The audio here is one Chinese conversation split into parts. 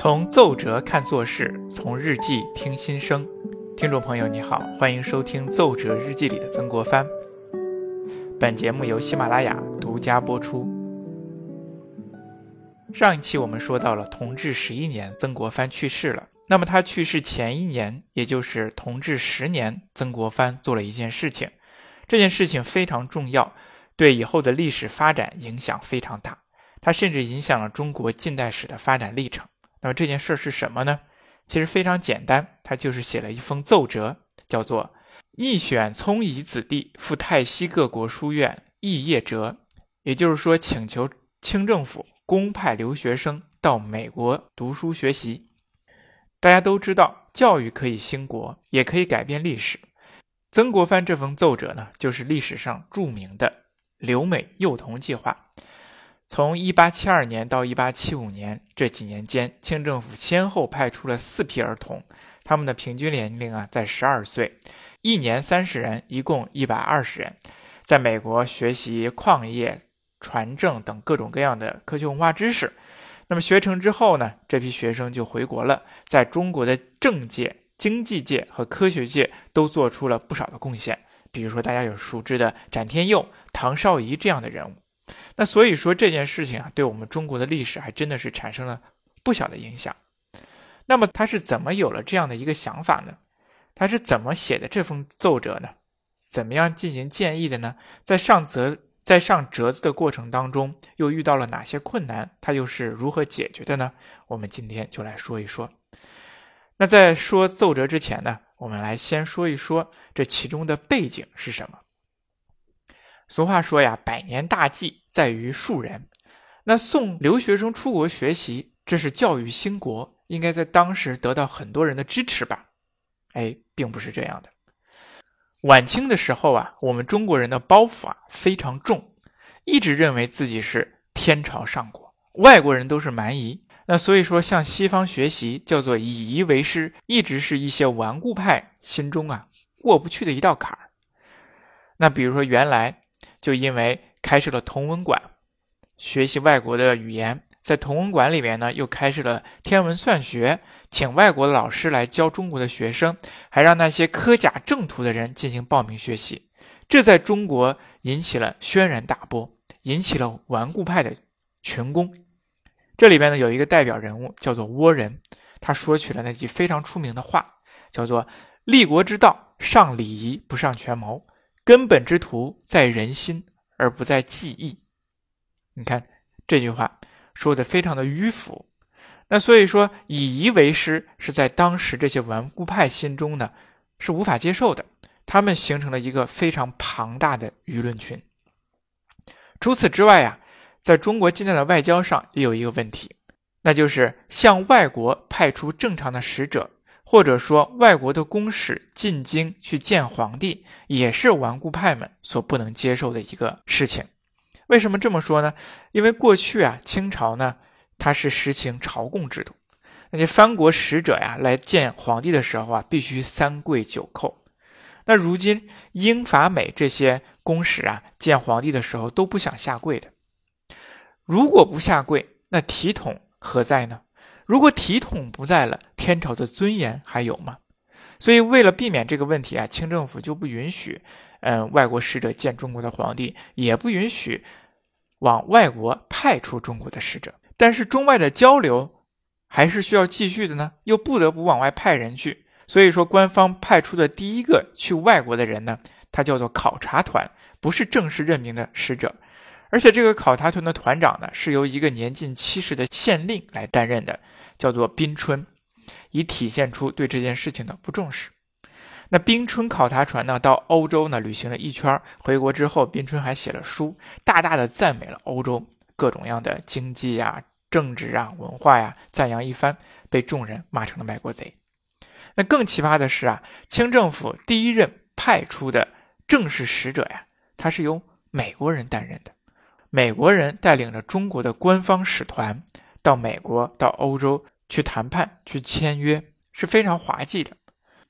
从奏折看做事，从日记听心声。听众朋友，你好，欢迎收听《奏折日记》里的曾国藩。本节目由喜马拉雅独家播出。上一期我们说到了同治十一年，曾国藩去世了。那么他去世前一年，也就是同治十年，曾国藩做了一件事情，这件事情非常重要，对以后的历史发展影响非常大，它甚至影响了中国近代史的发展历程。那么这件事是什么呢？其实非常简单，他就是写了一封奏折，叫做“逆选聪仪子弟赴泰西各国书院肄业折”，也就是说，请求清政府公派留学生到美国读书学习。大家都知道，教育可以兴国，也可以改变历史。曾国藩这封奏折呢，就是历史上著名的留美幼童计划。从1872年到1875年这几年间，清政府先后派出了四批儿童，他们的平均年龄啊在12岁，一年三十人，一共120人，在美国学习矿业、船政等各种各样的科学文化知识。那么学成之后呢，这批学生就回国了，在中国的政界、经济界和科学界都做出了不少的贡献。比如说大家有熟知的展天佑、唐绍仪这样的人物。那所以说这件事情啊，对我们中国的历史还真的是产生了不小的影响。那么他是怎么有了这样的一个想法呢？他是怎么写的这封奏折呢？怎么样进行建议的呢？在上折在上折子的过程当中，又遇到了哪些困难？他又是如何解决的呢？我们今天就来说一说。那在说奏折之前呢，我们来先说一说这其中的背景是什么。俗话说呀，百年大计在于树人。那送留学生出国学习，这是教育兴国，应该在当时得到很多人的支持吧？哎，并不是这样的。晚清的时候啊，我们中国人的包袱啊非常重，一直认为自己是天朝上国，外国人都是蛮夷。那所以说，向西方学习叫做以夷为师，一直是一些顽固派心中啊过不去的一道坎儿。那比如说原来。就因为开设了同文馆，学习外国的语言，在同文馆里面呢，又开设了天文算学，请外国的老师来教中国的学生，还让那些科甲正途的人进行报名学习，这在中国引起了轩然大波，引起了顽固派的群攻。这里边呢有一个代表人物叫做倭人，他说起了那句非常出名的话，叫做“立国之道，上礼仪，不上权谋”。根本之图在人心，而不在技艺。你看这句话说的非常的迂腐。那所以说，以夷为师是在当时这些顽固派心中呢是无法接受的。他们形成了一个非常庞大的舆论群。除此之外呀，在中国近代的外交上也有一个问题，那就是向外国派出正常的使者。或者说，外国的公使进京去见皇帝，也是顽固派们所不能接受的一个事情。为什么这么说呢？因为过去啊，清朝呢，它是实行朝贡制度，那些藩国使者呀来见皇帝的时候啊，必须三跪九叩。那如今英法美这些公使啊，见皇帝的时候都不想下跪的。如果不下跪，那体统何在呢？如果体统不在了，天朝的尊严还有吗？所以为了避免这个问题啊，清政府就不允许，嗯，外国使者见中国的皇帝，也不允许往外国派出中国的使者。但是中外的交流还是需要继续的呢，又不得不往外派人去。所以说，官方派出的第一个去外国的人呢，他叫做考察团，不是正式任命的使者。而且这个考察团的团长呢，是由一个年近七十的县令来担任的。叫做宾春，以体现出对这件事情的不重视。那宾春考察船呢，到欧洲呢旅行了一圈，回国之后，宾春还写了书，大大的赞美了欧洲各种样的经济呀、政治啊、文化呀，赞扬一番，被众人骂成了卖国贼。那更奇葩的是啊，清政府第一任派出的正式使者呀，他是由美国人担任的，美国人带领着中国的官方使团。到美国、到欧洲去谈判、去签约是非常滑稽的。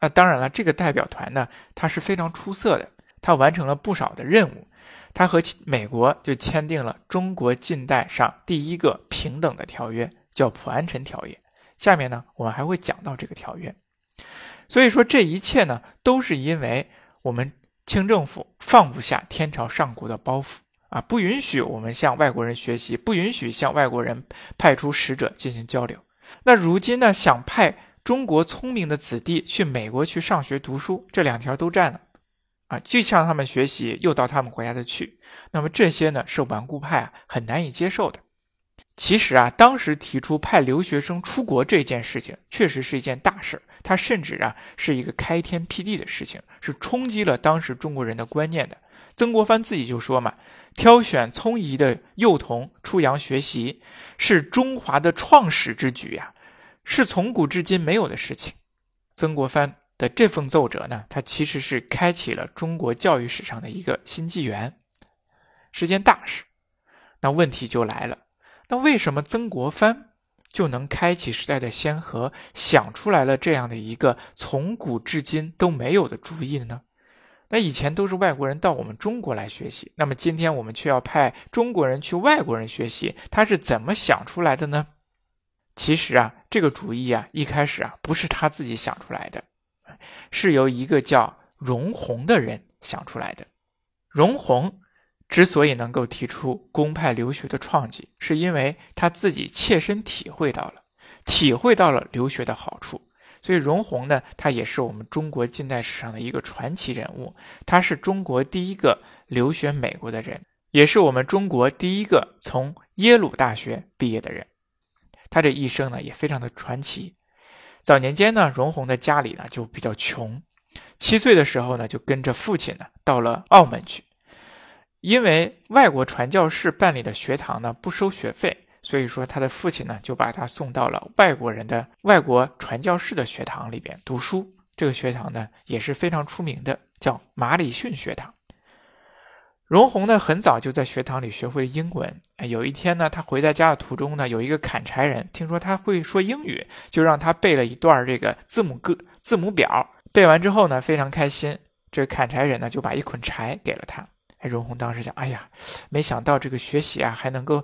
那当然了，这个代表团呢，他是非常出色的，他完成了不少的任务。他和美国就签订了中国近代上第一个平等的条约，叫《普安臣条约》，下面呢，我们还会讲到这个条约。所以说，这一切呢，都是因为我们清政府放不下天朝上国的包袱啊，不允许我们向外国人学习，不允许向外国人派出使者进行交流。那如今呢，想派中国聪明的子弟去美国去上学读书，这两条都占了啊，既向他们学习，又到他们国家的去。那么这些呢，是顽固派啊很难以接受的。其实啊，当时提出派留学生出国这件事情，确实是一件大事儿。它甚至啊是一个开天辟地的事情，是冲击了当时中国人的观念的。曾国藩自己就说嘛：“挑选聪颖的幼童出洋学习，是中华的创始之举呀，是从古至今没有的事情。”曾国藩的这封奏折呢，它其实是开启了中国教育史上的一个新纪元，是件大事。那问题就来了。那为什么曾国藩就能开启时代的先河，想出来了这样的一个从古至今都没有的主意呢？那以前都是外国人到我们中国来学习，那么今天我们却要派中国人去外国人学习，他是怎么想出来的呢？其实啊，这个主意啊，一开始啊不是他自己想出来的，是由一个叫荣闳的人想出来的。荣闳。之所以能够提出公派留学的创举，是因为他自己切身体会到了，体会到了留学的好处。所以容闳呢，他也是我们中国近代史上的一个传奇人物。他是中国第一个留学美国的人，也是我们中国第一个从耶鲁大学毕业的人。他这一生呢，也非常的传奇。早年间呢，荣闳的家里呢就比较穷，七岁的时候呢，就跟着父亲呢到了澳门去。因为外国传教士办理的学堂呢不收学费，所以说他的父亲呢就把他送到了外国人的外国传教士的学堂里边读书。这个学堂呢也是非常出名的，叫马里逊学堂。荣宏呢很早就在学堂里学会了英文。有一天呢，他回在家的途中呢，有一个砍柴人听说他会说英语，就让他背了一段这个字母歌字母表。背完之后呢，非常开心。这砍柴人呢就把一捆柴给了他。荣宏当时想，哎呀，没想到这个学习啊还能够，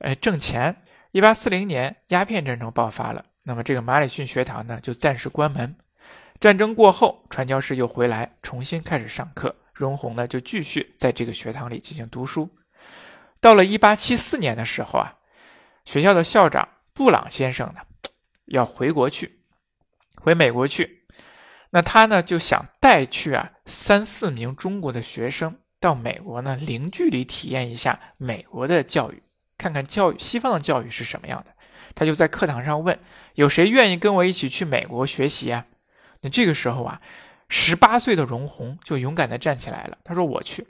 呃，挣钱。一八四零年，鸦片战争爆发了，那么这个马里逊学堂呢就暂时关门。战争过后，传教士又回来，重新开始上课。荣闳呢就继续在这个学堂里进行读书。到了一八七四年的时候啊，学校的校长布朗先生呢要回国去，回美国去，那他呢就想带去啊三四名中国的学生。到美国呢，零距离体验一下美国的教育，看看教育西方的教育是什么样的。他就在课堂上问：“有谁愿意跟我一起去美国学习啊？”那这个时候啊，十八岁的荣闳就勇敢地站起来了。他说：“我去，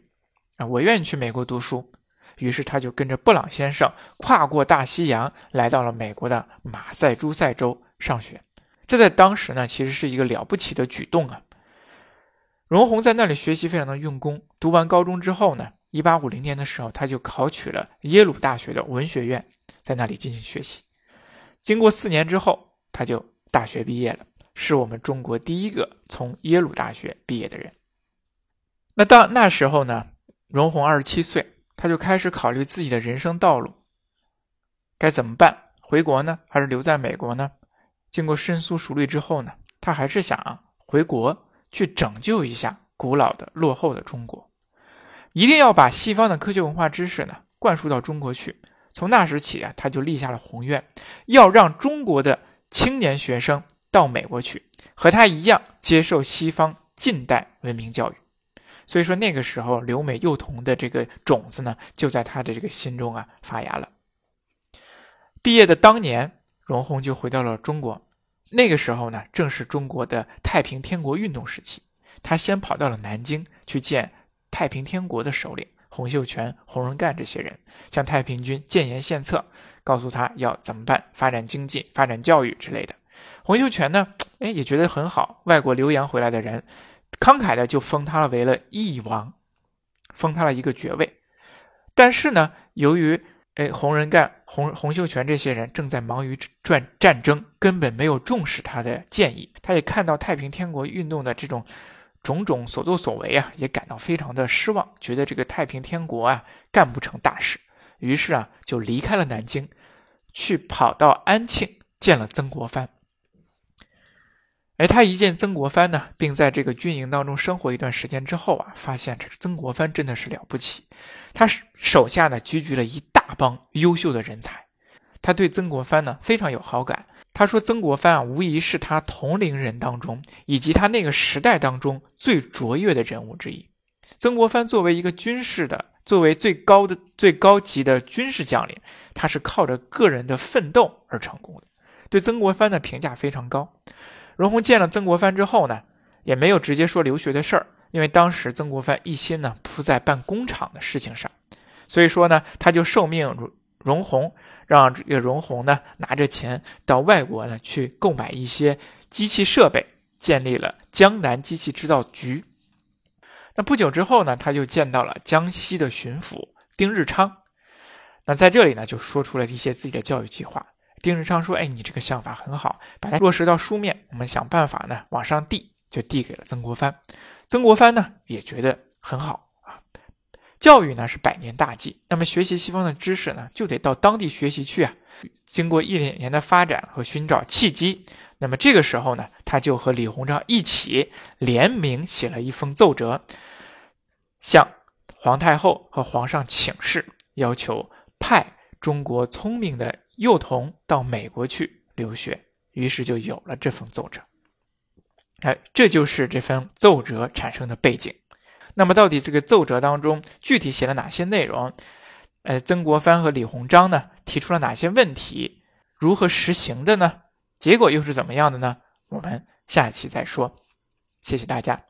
啊，我愿意去美国读书。”于是他就跟着布朗先生跨过大西洋，来到了美国的马赛诸塞州上学。这在当时呢，其实是一个了不起的举动啊。荣闳在那里学习非常的用功。读完高中之后呢，一八五零年的时候，他就考取了耶鲁大学的文学院，在那里进行学习。经过四年之后，他就大学毕业了，是我们中国第一个从耶鲁大学毕业的人。那到那时候呢，荣闳二十七岁，他就开始考虑自己的人生道路该怎么办，回国呢，还是留在美国呢？经过深思熟虑之后呢，他还是想回国。去拯救一下古老的落后的中国，一定要把西方的科学文化知识呢灌输到中国去。从那时起啊，他就立下了宏愿，要让中国的青年学生到美国去，和他一样接受西方近代文明教育。所以说那个时候留美幼童的这个种子呢，就在他的这个心中啊发芽了。毕业的当年，荣闳就回到了中国。那个时候呢，正是中国的太平天国运动时期。他先跑到了南京去见太平天国的首领洪秀全、洪仁干这些人，向太平军建言献策，告诉他要怎么办，发展经济、发展教育之类的。洪秀全呢，哎，也觉得很好，外国留洋回来的人，慷慨的就封他了为了义王，封他了一个爵位。但是呢，由于哎，洪仁干、洪洪秀全这些人正在忙于战战争，根本没有重视他的建议。他也看到太平天国运动的这种种种所作所为啊，也感到非常的失望，觉得这个太平天国啊干不成大事。于是啊，就离开了南京，去跑到安庆见了曾国藩。哎，他一见曾国藩呢，并在这个军营当中生活一段时间之后啊，发现这曾国藩真的是了不起，他手下呢聚集了一大帮优秀的人才，他对曾国藩呢非常有好感。他说：“曾国藩啊，无疑是他同龄人当中以及他那个时代当中最卓越的人物之一。曾国藩作为一个军事的，作为最高的、最高级的军事将领，他是靠着个人的奋斗而成功的。对曾国藩的评价非常高。”荣鸿见了曾国藩之后呢，也没有直接说留学的事儿，因为当时曾国藩一心呢扑在办工厂的事情上，所以说呢，他就受命荣荣鸿，让这个荣鸿呢拿着钱到外国呢去购买一些机器设备，建立了江南机器制造局。那不久之后呢，他就见到了江西的巡抚丁日昌，那在这里呢就说出了一些自己的教育计划。丁日昌说：“哎，你这个想法很好，把它落实到书面，我们想办法呢往上递，就递给了曾国藩。曾国藩呢也觉得很好。教育呢是百年大计，那么学习西方的知识呢就得到当地学习去啊。经过一两年的发展和寻找契机，那么这个时候呢，他就和李鸿章一起联名写了一封奏折，向皇太后和皇上请示，要求派中国聪明的。”幼童到美国去留学，于是就有了这封奏折。哎，这就是这份奏折产生的背景。那么，到底这个奏折当中具体写了哪些内容？呃，曾国藩和李鸿章呢提出了哪些问题？如何实行的呢？结果又是怎么样的呢？我们下期再说。谢谢大家。